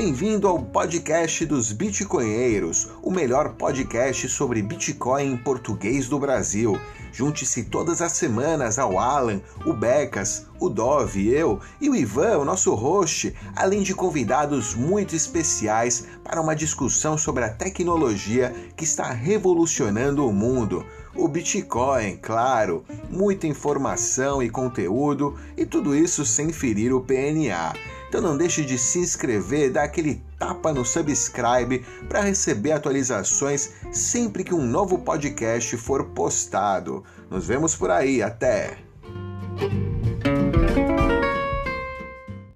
Bem-vindo ao podcast dos Bitcoinheiros, o melhor podcast sobre Bitcoin em português do Brasil. Junte-se todas as semanas ao Alan, o Becas, o Dove, eu e o Ivan, o nosso host, além de convidados muito especiais para uma discussão sobre a tecnologia que está revolucionando o mundo. O Bitcoin, claro, muita informação e conteúdo e tudo isso sem ferir o PNA. Então não deixe de se inscrever, dar aquele tapa no subscribe para receber atualizações sempre que um novo podcast for postado. Nos vemos por aí, até!